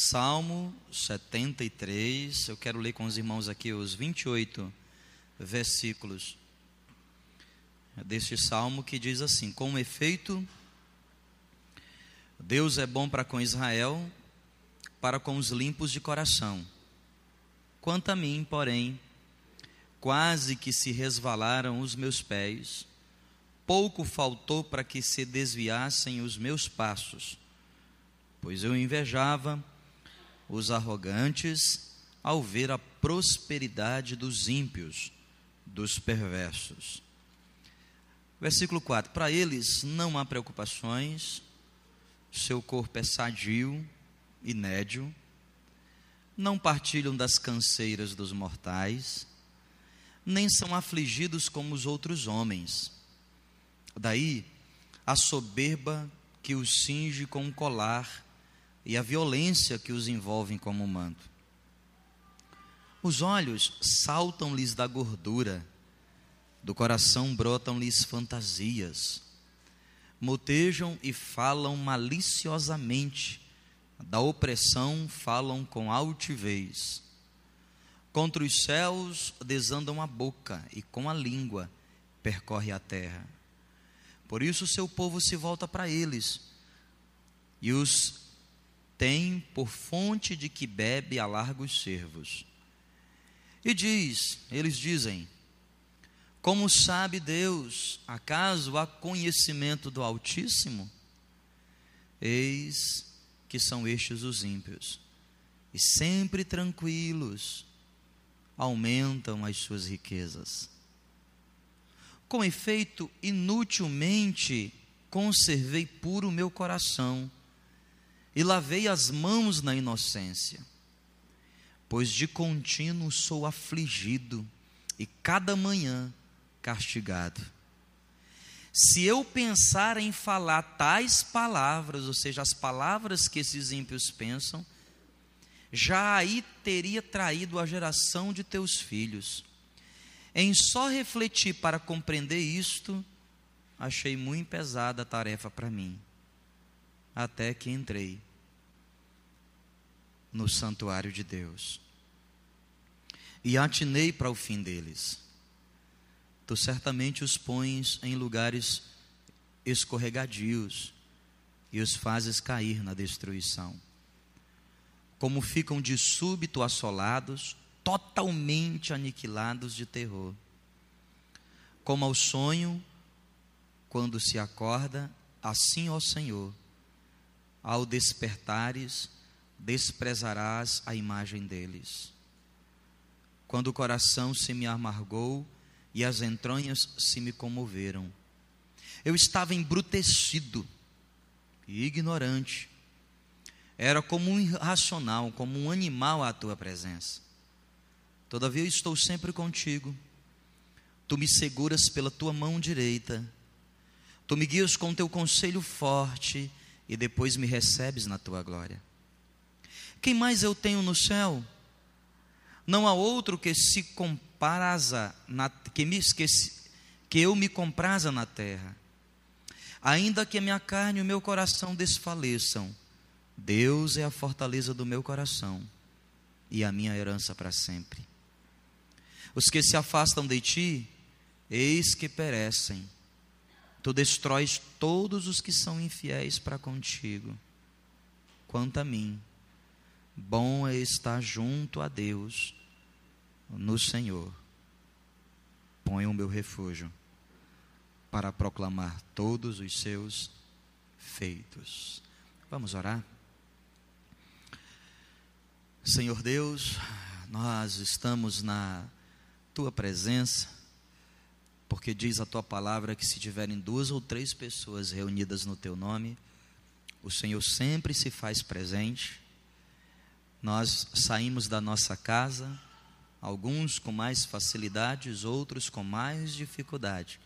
Salmo 73, eu quero ler com os irmãos aqui os 28 versículos deste salmo que diz assim: Com efeito, Deus é bom para com Israel, para com os limpos de coração. Quanto a mim, porém, quase que se resvalaram os meus pés, pouco faltou para que se desviassem os meus passos, pois eu invejava os arrogantes ao ver a prosperidade dos ímpios, dos perversos. Versículo 4: Para eles não há preocupações, seu corpo é sadio e nédio, não partilham das canseiras dos mortais, nem são afligidos como os outros homens. Daí a soberba que os cinge com um colar e a violência que os envolve como manto. Os olhos saltam-lhes da gordura, do coração brotam-lhes fantasias motejam e falam maliciosamente, da opressão falam com altivez. Contra os céus desandam a boca e com a língua percorre a terra. Por isso o seu povo se volta para eles e os tem por fonte de que bebe a largos servos. E diz, eles dizem: como sabe Deus? Acaso há conhecimento do Altíssimo? Eis que são estes os ímpios, e sempre tranquilos aumentam as suas riquezas. Com efeito, inutilmente conservei puro meu coração e lavei as mãos na inocência, pois de contínuo sou afligido e cada manhã castigado. Se eu pensar em falar tais palavras, ou seja, as palavras que esses ímpios pensam, já aí teria traído a geração de teus filhos. Em só refletir para compreender isto, achei muito pesada a tarefa para mim, até que entrei no santuário de Deus e atinei para o fim deles tu certamente os pões em lugares escorregadios e os fazes cair na destruição. Como ficam de súbito assolados, totalmente aniquilados de terror. Como ao sonho, quando se acorda, assim, ó Senhor, ao despertares, desprezarás a imagem deles. Quando o coração se me amargou, e as entranhas se me comoveram. Eu estava embrutecido e ignorante. Era como um irracional, como um animal à tua presença. Todavia eu estou sempre contigo. Tu me seguras pela tua mão direita. Tu me guias com teu conselho forte e depois me recebes na tua glória. Quem mais eu tenho no céu? Não há outro que se compraza na, que, me, esqueci, que eu me compraza na terra. Ainda que a minha carne e o meu coração desfaleçam, Deus é a fortaleza do meu coração e a minha herança para sempre. Os que se afastam de ti, eis que perecem. Tu destróis todos os que são infiéis para contigo. Quanto a mim, bom é estar junto a Deus no Senhor ponho o meu refúgio para proclamar todos os seus feitos. Vamos orar? Senhor Deus, nós estamos na tua presença, porque diz a tua palavra que se tiverem duas ou três pessoas reunidas no teu nome, o Senhor sempre se faz presente. Nós saímos da nossa casa, alguns com mais facilidades, outros com mais dificuldade.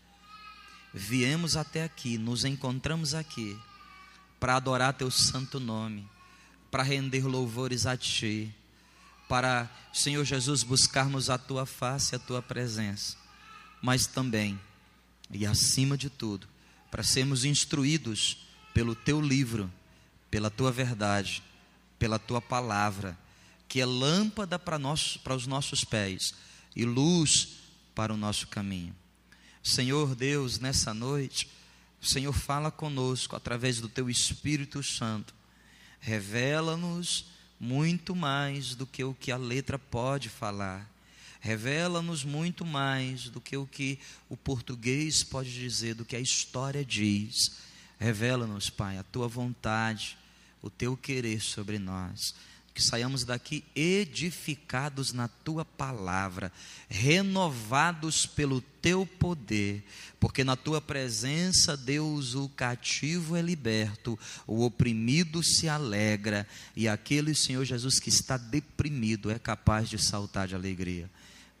Viemos até aqui, nos encontramos aqui para adorar teu santo nome, para render louvores a ti, para, Senhor Jesus, buscarmos a tua face, a tua presença, mas também e acima de tudo, para sermos instruídos pelo teu livro, pela tua verdade pela tua palavra, que é lâmpada para, nós, para os nossos pés e luz para o nosso caminho. Senhor Deus, nessa noite, o Senhor fala conosco através do teu Espírito Santo. Revela-nos muito mais do que o que a letra pode falar. Revela-nos muito mais do que o que o português pode dizer, do que a história diz. Revela-nos, Pai, a tua vontade, o teu querer sobre nós que saiamos daqui edificados na tua palavra, renovados pelo teu poder, porque na tua presença, Deus, o cativo é liberto, o oprimido se alegra, e aquele Senhor Jesus que está deprimido é capaz de saltar de alegria.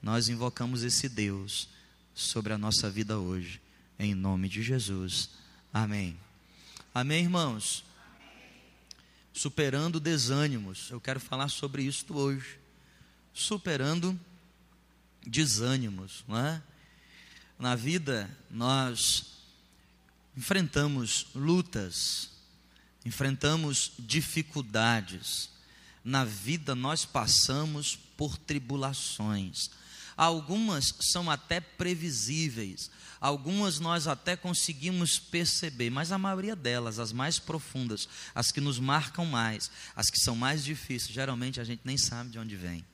Nós invocamos esse Deus sobre a nossa vida hoje, em nome de Jesus. Amém. Amém, irmãos superando desânimos. Eu quero falar sobre isso hoje. Superando desânimos, não é? Na vida nós enfrentamos lutas, enfrentamos dificuldades. Na vida nós passamos por tribulações. Algumas são até previsíveis, algumas nós até conseguimos perceber, mas a maioria delas, as mais profundas, as que nos marcam mais, as que são mais difíceis, geralmente a gente nem sabe de onde vem.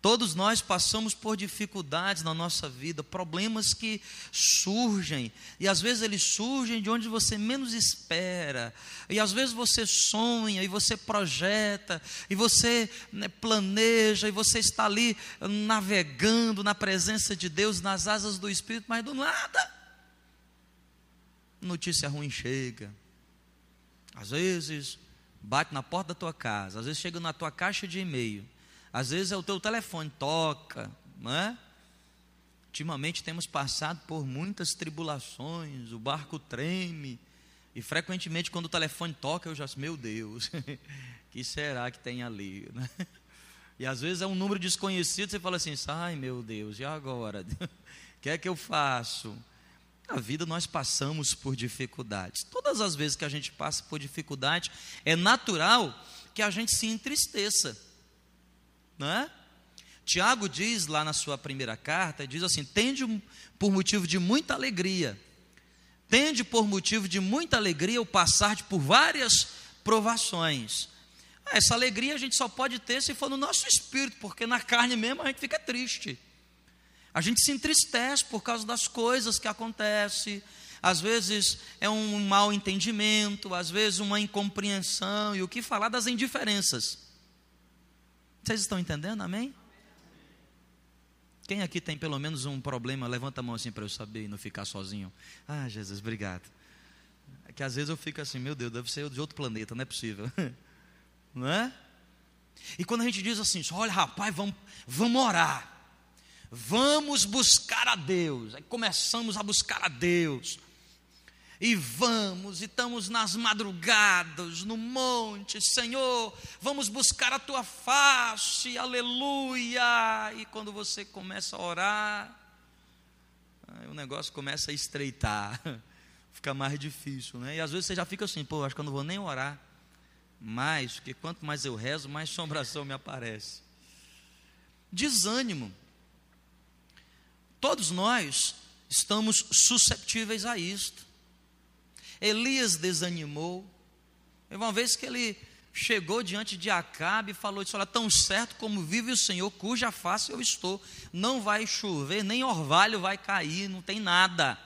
Todos nós passamos por dificuldades na nossa vida, problemas que surgem, e às vezes eles surgem de onde você menos espera, e às vezes você sonha, e você projeta, e você né, planeja, e você está ali navegando na presença de Deus, nas asas do Espírito, mas do nada, notícia ruim chega. Às vezes bate na porta da tua casa, às vezes chega na tua caixa de e-mail às vezes é o teu telefone toca, não é? Ultimamente temos passado por muitas tribulações, o barco treme, e frequentemente quando o telefone toca, eu já meu Deus, que será que tem ali? Né? E às vezes é um número desconhecido, você fala assim, ai meu Deus, e agora? O que é que eu faço? Na vida nós passamos por dificuldades. Todas as vezes que a gente passa por dificuldade, é natural que a gente se entristeça não é? Tiago diz lá na sua primeira carta, diz assim: tende por motivo de muita alegria, tende por motivo de muita alegria o passar por várias provações. Ah, essa alegria a gente só pode ter se for no nosso espírito, porque na carne mesmo a gente fica triste. A gente se entristece por causa das coisas que acontecem. Às vezes é um mal entendimento, às vezes uma incompreensão, e o que falar das indiferenças. Vocês estão entendendo? Amém? Quem aqui tem pelo menos um problema, levanta a mão assim para eu saber e não ficar sozinho. Ah, Jesus, obrigado. É que às vezes eu fico assim, meu Deus, deve ser de outro planeta, não é possível. não é? E quando a gente diz assim, olha rapaz, vamos, vamos orar. Vamos buscar a Deus. Aí começamos a buscar a Deus e vamos, e estamos nas madrugadas, no monte, Senhor, vamos buscar a tua face, aleluia. E quando você começa a orar, o negócio começa a estreitar, fica mais difícil, né? E às vezes você já fica assim, pô, acho que eu não vou nem orar mais, porque quanto mais eu rezo, mais sombração me aparece. Desânimo. Todos nós estamos susceptíveis a isto. Elias desanimou. Uma vez que ele chegou diante de Acabe e falou: Olha, tão certo como vive o Senhor, cuja face eu estou, não vai chover, nem orvalho vai cair, não tem nada.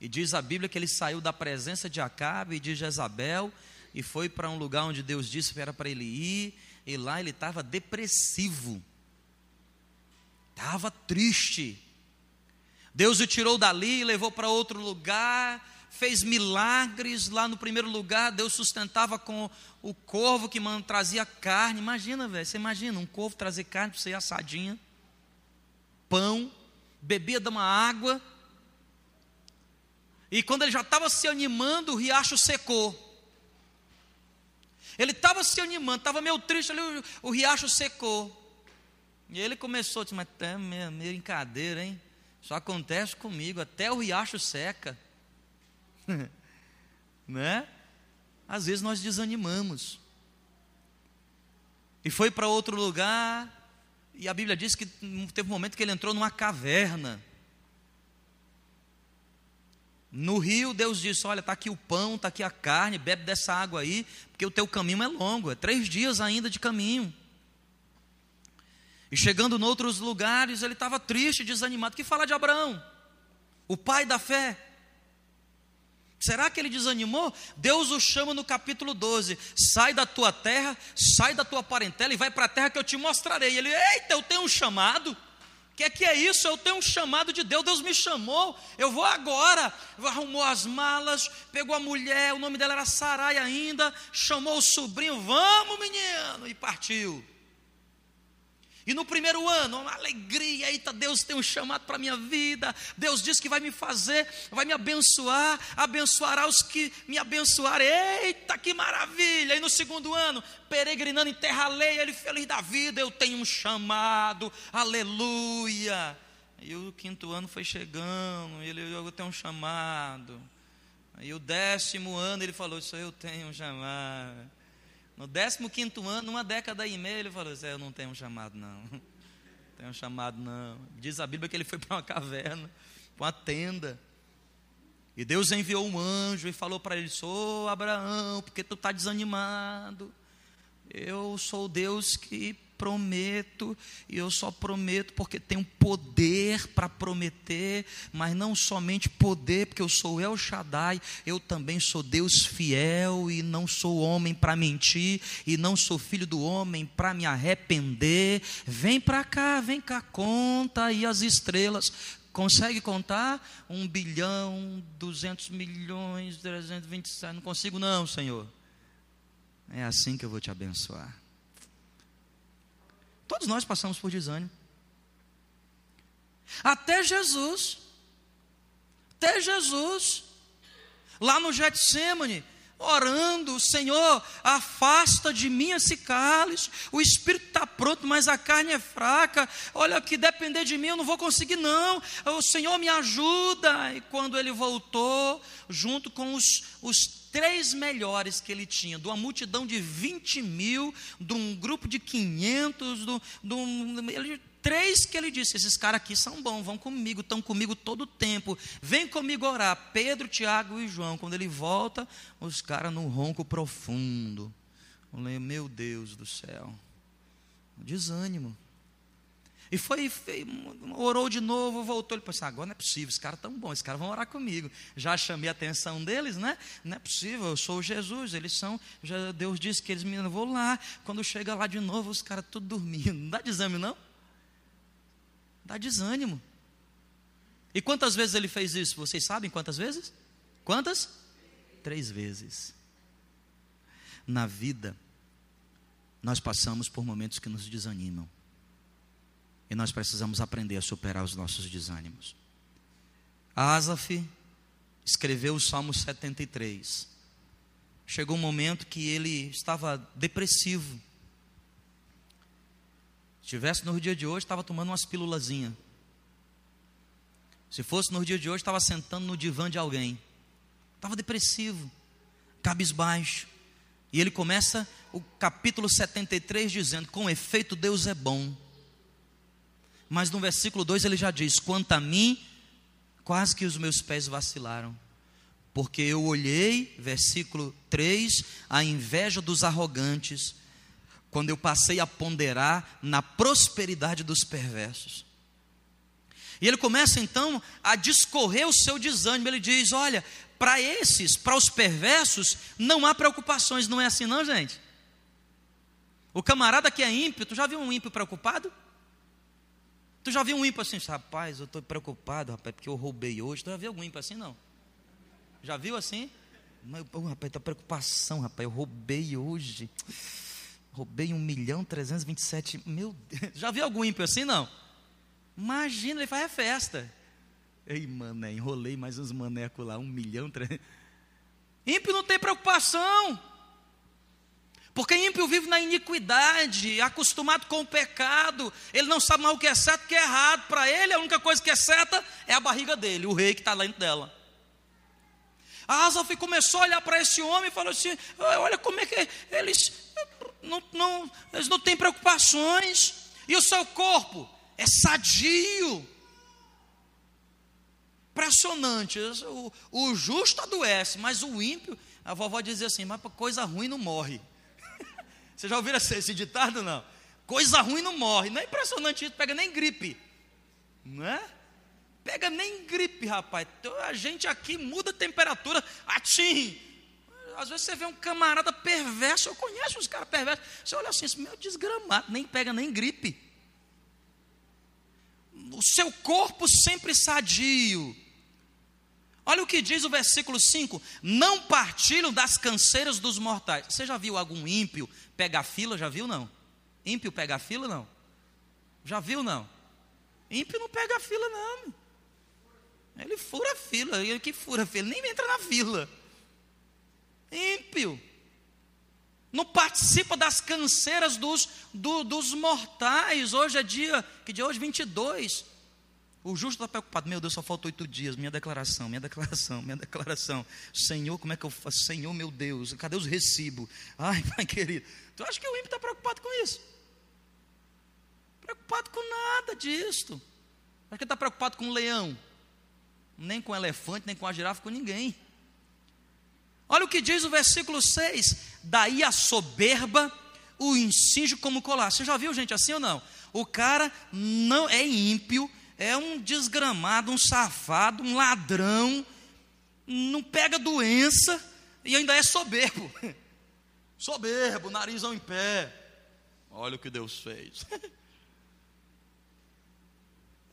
E diz a Bíblia que ele saiu da presença de Acabe e de Jezabel e foi para um lugar onde Deus disse que era para ele ir, e lá ele estava depressivo, estava triste. Deus o tirou dali e levou para outro lugar, fez milagres lá no primeiro lugar. Deus sustentava com o corvo que trazia carne. Imagina, velho, você imagina um corvo trazer carne para você assadinha, pão, bebia de uma água. E quando ele já estava se animando, o riacho secou. Ele estava se animando, estava meio triste ali, o, o, riacho secou. E ele começou a dizer, mas é meio brincadeira, hein? Isso acontece comigo, até o riacho seca. né? Às vezes nós desanimamos. E foi para outro lugar, e a Bíblia diz que teve um momento que ele entrou numa caverna. No rio, Deus disse: Olha, está aqui o pão, está aqui a carne, bebe dessa água aí, porque o teu caminho é longo, é três dias ainda de caminho. E chegando em outros lugares, ele estava triste, desanimado. Que fala de Abraão, o pai da fé. Será que ele desanimou? Deus o chama no capítulo 12: sai da tua terra, sai da tua parentela e vai para a terra que eu te mostrarei. Ele, eita, eu tenho um chamado. O que é que é isso? Eu tenho um chamado de Deus, Deus me chamou, eu vou agora. Arrumou as malas, pegou a mulher, o nome dela era Sarai ainda, chamou o sobrinho, vamos menino, e partiu. E no primeiro ano, uma alegria, eita, Deus tem um chamado para a minha vida, Deus diz que vai me fazer, vai me abençoar, abençoará os que me abençoarem, eita, que maravilha! E no segundo ano, peregrinando em terra alheia, ele feliz da vida, eu tenho um chamado, aleluia! E o quinto ano foi chegando, ele, eu tenho um chamado. E o décimo ano ele falou, isso eu tenho um chamado. No 15 ano, uma década e meia, ele falou assim: Eu não tenho um chamado, não. Não tenho um chamado, não. Diz a Bíblia que ele foi para uma caverna, para uma tenda. E Deus enviou um anjo e falou para ele: Sou Abraão, porque tu está desanimado. Eu sou o Deus que prometo, e eu só prometo porque tenho poder para prometer, mas não somente poder, porque eu sou El Shaddai, eu também sou Deus fiel e não sou homem para mentir, e não sou filho do homem para me arrepender. Vem para cá, vem cá, conta aí as estrelas. Consegue contar? Um bilhão, duzentos milhões, trezentos vinte Não consigo, não, Senhor. É assim que eu vou te abençoar. Todos nós passamos por desânimo. Até Jesus, até Jesus, lá no Getsemane, orando, Senhor, afasta de mim esse cálice, o espírito está pronto, mas a carne é fraca, olha, que depender de mim eu não vou conseguir não, o Senhor me ajuda, e quando ele voltou, junto com os, os três melhores que ele tinha, de uma multidão de 20 mil, de um grupo de 500, de, de um, ele, três que ele disse: esses caras aqui são bons, vão comigo, estão comigo todo o tempo, vem comigo orar. Pedro, Tiago e João. Quando ele volta, os caras no ronco profundo. Eu falei, meu Deus do céu, desânimo. E foi, foi, orou de novo, voltou. Ele pensou: agora não é possível, esses caras tão bons, esses caras vão orar comigo. Já chamei a atenção deles, né? Não é possível, eu sou Jesus, eles são. Deus disse que eles me vou lá. Quando chega lá de novo, os caras tudo dormindo. Não dá desânimo, não? Dá desânimo. E quantas vezes ele fez isso? Vocês sabem quantas vezes? Quantas? Três vezes. Na vida, nós passamos por momentos que nos desanimam. E nós precisamos aprender a superar os nossos desânimos. Asaf escreveu o Salmo 73. Chegou um momento que ele estava depressivo. Se tivesse no dia de hoje, estava tomando umas pílulazinhas. Se fosse no dia de hoje, estava sentando no divã de alguém. Estava depressivo, cabisbaixo. E ele começa o capítulo 73 dizendo: Com efeito, Deus é bom mas no versículo 2 ele já diz: Quanto a mim, quase que os meus pés vacilaram. Porque eu olhei, versículo 3, a inveja dos arrogantes, quando eu passei a ponderar na prosperidade dos perversos. E ele começa então a discorrer o seu desânimo. Ele diz: Olha, para esses, para os perversos, não há preocupações. Não é assim, não, gente? O camarada que é ímpio, tu já viu um ímpio preocupado? Tu já viu um ímpio assim, rapaz, eu estou preocupado, rapaz, porque eu roubei hoje. Tu já viu algum ímpio assim, não? Já viu assim? Mas, oh, rapaz, tá preocupação, rapaz, eu roubei hoje. Roubei um milhão trezentos vinte e sete. Meu Deus. Já viu algum ímpio assim, não? Imagina, ele faz a festa. Ei, mané, enrolei mais uns manecos lá, um milhão. Tre... Ímpio não tem preocupação. Porque ímpio vive na iniquidade, acostumado com o pecado, ele não sabe mais o que é certo e o que é errado. Para ele, a única coisa que é certa é a barriga dele, o rei que está dentro dela. A Asaf começou a olhar para esse homem e falou assim: Olha como é que eles não, não, eles não têm preocupações, e o seu corpo é sadio. Impressionante. O, o justo adoece, mas o ímpio, a vovó dizia assim: mas coisa ruim não morre. Você já ouviram esse, esse ditado? Não. Coisa ruim não morre. Não é impressionante isso, pega nem gripe. Não é? Pega nem gripe, rapaz. Então, a gente aqui muda a temperatura, atim. Às vezes você vê um camarada perverso, eu conheço uns caras perversos. Você olha assim, meu desgramado, nem pega nem gripe. O seu corpo sempre sadio. Olha o que diz o versículo 5: Não partilham das canseiras dos mortais. Você já viu algum ímpio pegar fila? Já viu não? Ímpio pegar fila não? Já viu não? Ímpio não pega fila não. Ele fura a fila, ele que fura a fila, nem entra na fila. Ímpio. Não participa das canseiras dos, do, dos mortais. Hoje é dia, que dia hoje? 22. O justo está preocupado. Meu Deus, só faltam oito dias. Minha declaração, minha declaração, minha declaração. Senhor, como é que eu faço? Senhor, meu Deus, cadê os recibos? Ai, pai querido. Tu acha que o ímpio está preocupado com isso? Preocupado com nada disto. Acho que está preocupado com o leão nem com elefante, nem com a girafa, com ninguém. Olha o que diz o versículo 6: Daí a soberba o insinge como colar. Você já viu gente assim ou não? O cara não é ímpio, é um desgramado, um safado, um ladrão, não pega doença e ainda é soberbo. Soberbo, narizão em pé. Olha o que Deus fez.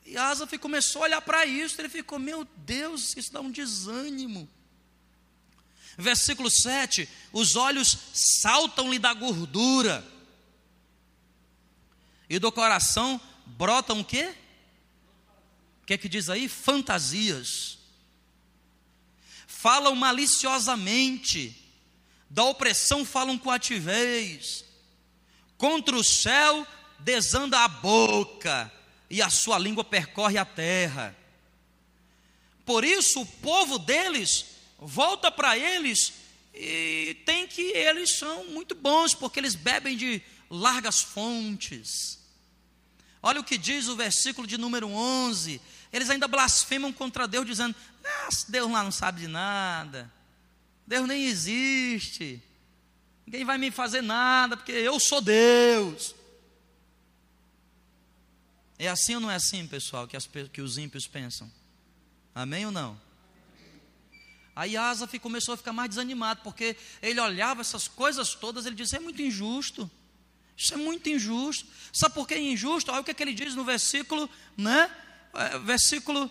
E Asaf começou a olhar para isso, ele ficou, meu Deus, isso dá um desânimo. Versículo 7: os olhos saltam-lhe da gordura, e do coração brotam o quê? O que é que diz aí? Fantasias. Falam maliciosamente, da opressão falam com ativez, contra o céu desanda a boca, e a sua língua percorre a terra. Por isso, o povo deles volta para eles e tem que eles são muito bons, porque eles bebem de largas fontes. Olha o que diz o versículo de número 11. Eles ainda blasfemam contra Deus, dizendo: ah, Deus lá não sabe de nada, Deus nem existe, ninguém vai me fazer nada, porque eu sou Deus. É assim ou não é assim, pessoal, que, as, que os ímpios pensam? Amém ou não? Aí Asaf começou a ficar mais desanimado, porque ele olhava essas coisas todas, ele disse: é muito injusto. Isso é muito injusto. Sabe por que é injusto? Olha o que, é que ele diz no versículo, né? É, versículo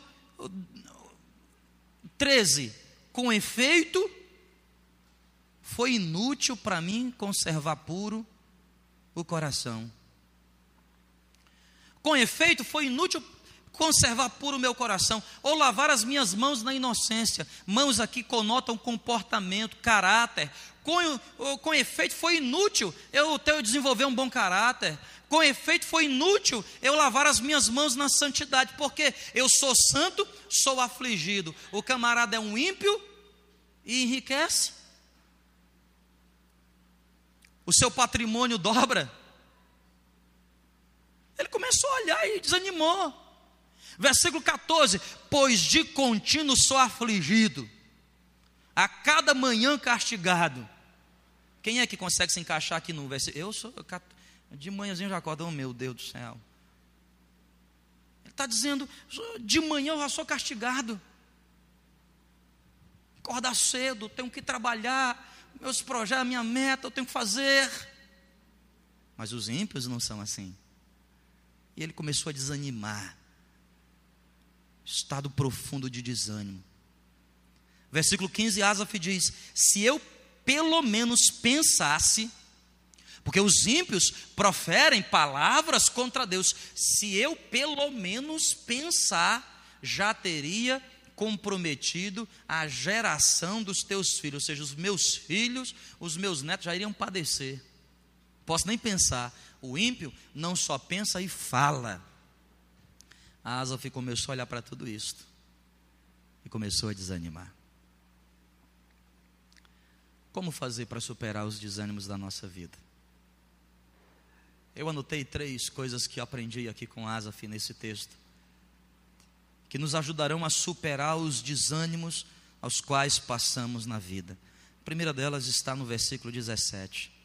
13. Com efeito, foi inútil para mim conservar puro o coração. Com efeito, foi inútil conservar puro o meu coração, ou lavar as minhas mãos na inocência. Mãos aqui conotam comportamento, caráter. Com, com efeito, foi inútil eu, eu desenvolver um bom caráter. Com efeito, foi inútil eu lavar as minhas mãos na santidade, porque eu sou santo, sou afligido. O camarada é um ímpio e enriquece. O seu patrimônio dobra ele começou a olhar e desanimou. Versículo 14: Pois de contínuo sou afligido, a cada manhã castigado. Quem é que consegue se encaixar aqui no versículo? Eu sou, de manhãzinho já acordo, oh, meu Deus do céu. Ele está dizendo, de manhã eu já sou castigado. Acordar cedo, tenho que trabalhar, meus projetos, minha meta, eu tenho que fazer. Mas os ímpios não são assim. E ele começou a desanimar. Estado profundo de desânimo. Versículo 15, Asaf diz: Se eu pelo menos pensasse, porque os ímpios proferem palavras contra Deus, se eu pelo menos pensar, já teria comprometido a geração dos teus filhos, ou seja, os meus filhos, os meus netos já iriam padecer. Posso nem pensar, o ímpio não só pensa e fala. A Asaf começou a olhar para tudo isto e começou a desanimar. Como fazer para superar os desânimos da nossa vida? Eu anotei três coisas que aprendi aqui com Asaf nesse texto, que nos ajudarão a superar os desânimos aos quais passamos na vida. A primeira delas está no versículo 17.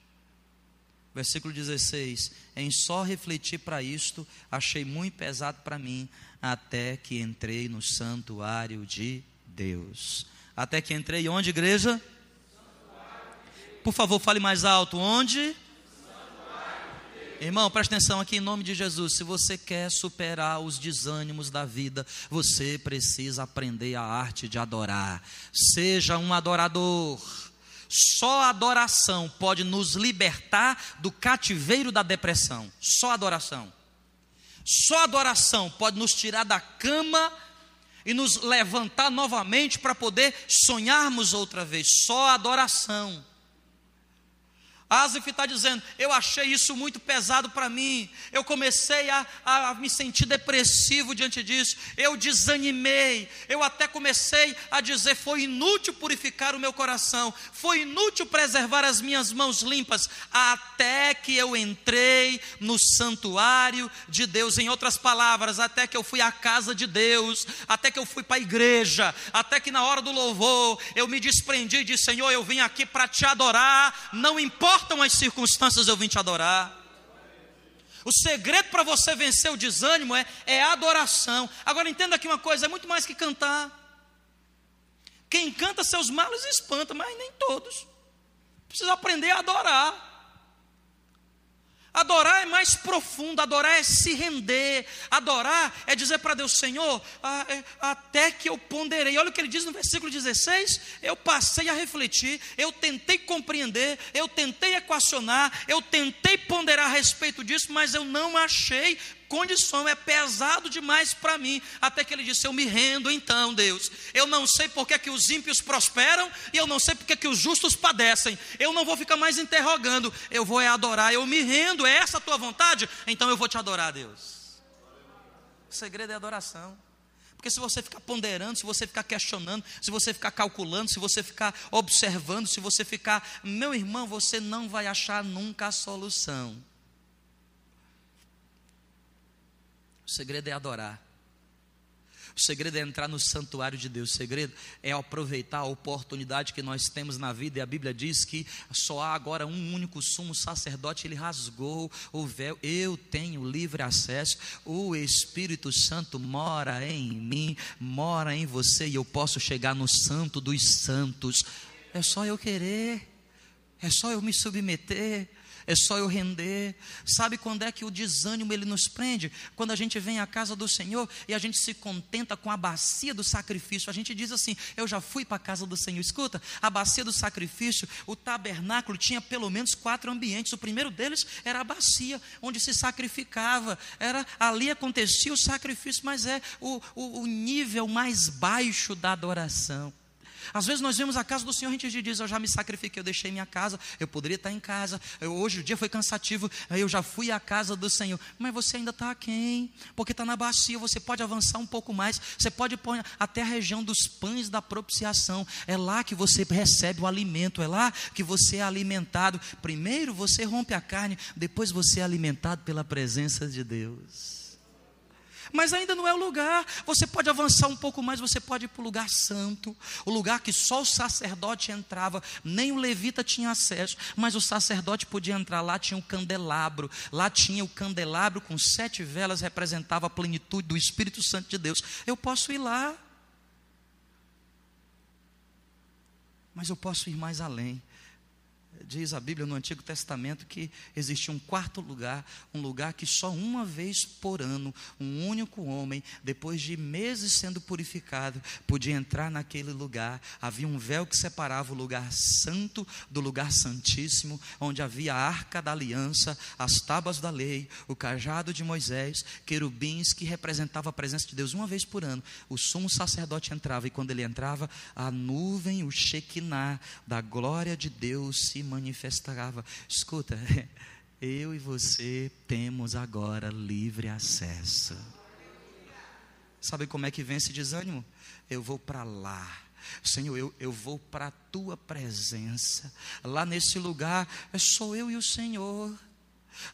Versículo 16: Em só refletir para isto, achei muito pesado para mim, até que entrei no santuário de Deus. Até que entrei onde, igreja? Por favor, fale mais alto. Onde? Irmão, preste atenção aqui em nome de Jesus. Se você quer superar os desânimos da vida, você precisa aprender a arte de adorar. Seja um adorador. Só a adoração pode nos libertar do cativeiro da depressão. Só adoração. Só adoração pode nos tirar da cama e nos levantar novamente para poder sonharmos outra vez. Só adoração. Asif está dizendo: Eu achei isso muito pesado para mim. Eu comecei a, a, me sentir depressivo diante disso. Eu desanimei. Eu até comecei a dizer: Foi inútil purificar o meu coração. Foi inútil preservar as minhas mãos limpas. Até que eu entrei no santuário de Deus. Em outras palavras, até que eu fui à casa de Deus. Até que eu fui para a igreja. Até que na hora do louvor eu me desprendi e disse: Senhor, eu vim aqui para te adorar. Não importa importam as circunstâncias, eu vim te adorar. O segredo para você vencer o desânimo é, é adoração. Agora entenda aqui uma coisa: é muito mais que cantar. Quem canta seus males espanta, mas nem todos. Precisa aprender a adorar. Adorar é mais profundo, adorar é se render, adorar é dizer para Deus, Senhor, é, até que eu ponderei. Olha o que ele diz no versículo 16: eu passei a refletir, eu tentei compreender, eu tentei equacionar, eu tentei ponderar a respeito disso, mas eu não achei condição, é pesado demais para mim. Até que ele disse: Eu me rendo então, Deus. Eu não sei porque que os ímpios prosperam e eu não sei porque que os justos padecem. Eu não vou ficar mais interrogando, eu vou é adorar, eu me rendo. É essa a tua vontade? Então eu vou te adorar, Deus. O segredo é adoração. Porque se você ficar ponderando, se você ficar questionando, se você ficar calculando, se você ficar observando, se você ficar, meu irmão, você não vai achar nunca a solução. O segredo é adorar. O segredo é entrar no santuário de Deus. O segredo é aproveitar a oportunidade que nós temos na vida. E a Bíblia diz que só há agora um único sumo sacerdote. Ele rasgou o véu. Eu tenho livre acesso. O Espírito Santo mora em mim, mora em você. E eu posso chegar no santo dos santos. É só eu querer. É só eu me submeter é só eu render. Sabe quando é que o desânimo ele nos prende? Quando a gente vem à casa do Senhor e a gente se contenta com a bacia do sacrifício. A gente diz assim: Eu já fui para a casa do Senhor. Escuta, a bacia do sacrifício, o tabernáculo tinha pelo menos quatro ambientes. O primeiro deles era a bacia, onde se sacrificava. Era ali acontecia o sacrifício, mas é o, o, o nível mais baixo da adoração. Às vezes nós vemos a casa do Senhor, a gente diz: Eu já me sacrifiquei, eu deixei minha casa, eu poderia estar em casa, hoje o dia foi cansativo, eu já fui à casa do Senhor. Mas você ainda está aquém, porque está na bacia, você pode avançar um pouco mais, você pode pôr até a região dos pães da propiciação. É lá que você recebe o alimento, é lá que você é alimentado. Primeiro você rompe a carne, depois você é alimentado pela presença de Deus mas ainda não é o lugar. Você pode avançar um pouco mais, você pode ir para o lugar santo, o lugar que só o sacerdote entrava, nem o levita tinha acesso, mas o sacerdote podia entrar lá, tinha um candelabro, lá tinha o candelabro com sete velas, representava a plenitude do Espírito Santo de Deus. Eu posso ir lá, mas eu posso ir mais além diz a Bíblia no Antigo Testamento que existia um quarto lugar, um lugar que só uma vez por ano, um único homem, depois de meses sendo purificado, podia entrar naquele lugar. Havia um véu que separava o lugar santo do lugar santíssimo, onde havia a arca da aliança, as tábuas da lei, o cajado de Moisés, querubins que representavam a presença de Deus uma vez por ano. O sumo sacerdote entrava e quando ele entrava, a nuvem, o Shekinah da glória de Deus se. Escuta, eu e você temos agora livre acesso. Sabe como é que vence desânimo? Eu vou para lá. Senhor, eu, eu vou para a tua presença. Lá nesse lugar, é só eu e o Senhor.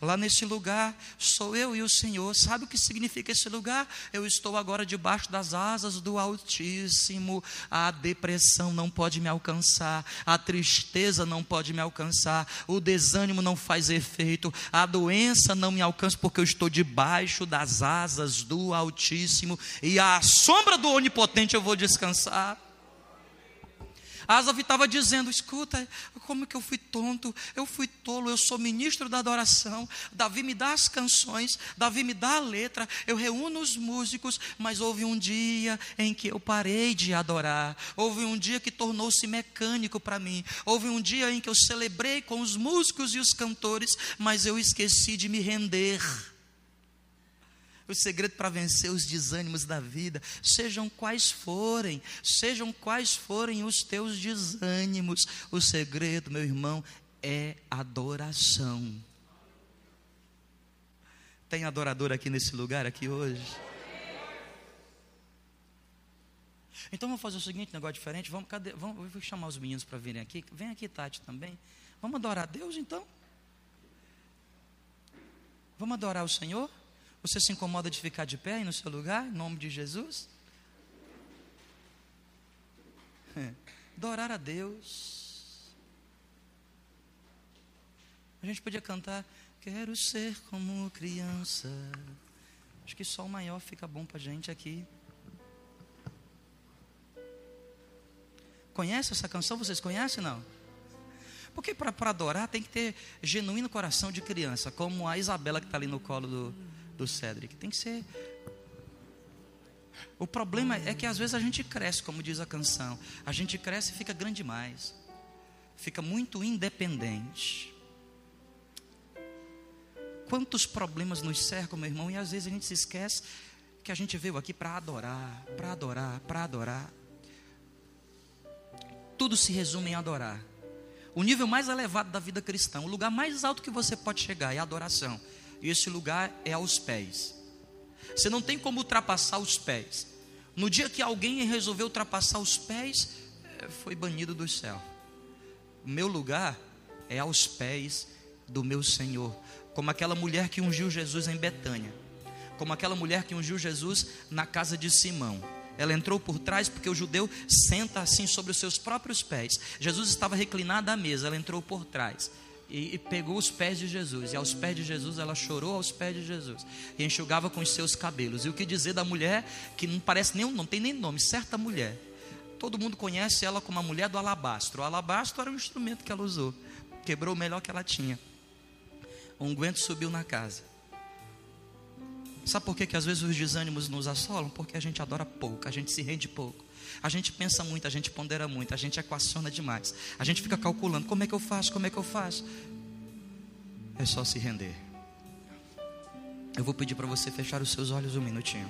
Lá nesse lugar sou eu e o Senhor. Sabe o que significa esse lugar? Eu estou agora debaixo das asas do Altíssimo. A depressão não pode me alcançar, a tristeza não pode me alcançar, o desânimo não faz efeito, a doença não me alcança porque eu estou debaixo das asas do Altíssimo e à sombra do Onipotente eu vou descansar. Asaf estava dizendo: escuta, como que eu fui tonto, eu fui tolo, eu sou ministro da adoração. Davi me dá as canções, Davi me dá a letra, eu reúno os músicos, mas houve um dia em que eu parei de adorar, houve um dia que tornou-se mecânico para mim, houve um dia em que eu celebrei com os músicos e os cantores, mas eu esqueci de me render o segredo para vencer os desânimos da vida, sejam quais forem, sejam quais forem os teus desânimos, o segredo, meu irmão, é adoração. Tem adorador aqui nesse lugar, aqui hoje? Então vamos fazer o seguinte, negócio diferente. Vamos, cadê, vamos vou chamar os meninos para virem aqui. Vem aqui, Tati, também. Vamos adorar a Deus então? Vamos adorar o Senhor? Você se incomoda de ficar de pé aí no seu lugar, em nome de Jesus? É. Adorar a Deus. A gente podia cantar, quero ser como criança. Acho que só o maior fica bom para a gente aqui. Conhece essa canção? Vocês conhecem não? Porque para adorar tem que ter genuíno coração de criança, como a Isabela que está ali no colo do, do Cedric. Tem que ser. O problema é que às vezes a gente cresce, como diz a canção. A gente cresce e fica grande demais. Fica muito independente. Quantos problemas nos cercam, meu irmão, e às vezes a gente se esquece que a gente veio aqui para adorar, para adorar, para adorar. Tudo se resume em adorar. O nível mais elevado da vida cristã, o lugar mais alto que você pode chegar é a adoração e esse lugar é aos pés. Você não tem como ultrapassar os pés. No dia que alguém resolveu ultrapassar os pés, é, foi banido do céu. O meu lugar é aos pés do meu Senhor, como aquela mulher que ungiu Jesus em Betânia, como aquela mulher que ungiu Jesus na casa de Simão. Ela entrou por trás porque o judeu senta assim sobre os seus próprios pés. Jesus estava reclinado à mesa, ela entrou por trás e, e, pegou os pés de Jesus. E aos pés de Jesus, ela chorou aos pés de Jesus. E enxugava com os seus cabelos. E o que dizer da mulher que não parece nem, não tem nem nome, certa mulher. Todo mundo conhece ela como a mulher do alabastro. O alabastro era o instrumento que ela usou. Quebrou o melhor que ela tinha. O unguento subiu na casa. Sabe por que, que às vezes os desânimos nos assolam? Porque a gente adora pouco, a gente se rende pouco. A gente pensa muito, a gente pondera muito, a gente equaciona demais. A gente fica calculando: como é que eu faço? Como é que eu faço? É só se render. Eu vou pedir para você fechar os seus olhos um minutinho.